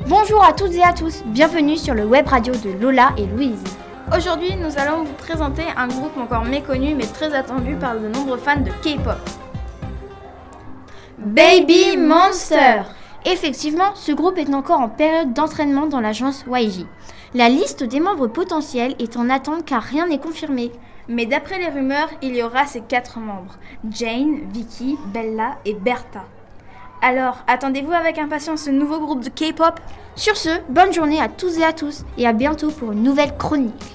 Bonjour à toutes et à tous, bienvenue sur le web radio de Lola et Louise. Aujourd'hui, nous allons vous présenter un groupe encore méconnu mais très attendu par de nombreux fans de K-pop. Baby Monster Effectivement, ce groupe est encore en période d'entraînement dans l'agence YG. La liste des membres potentiels est en attente car rien n'est confirmé. Mais d'après les rumeurs, il y aura ces quatre membres Jane, Vicky, Bella et Bertha. Alors, attendez-vous avec impatience ce nouveau groupe de K-pop? Sur ce, bonne journée à tous et à tous et à bientôt pour une nouvelle chronique.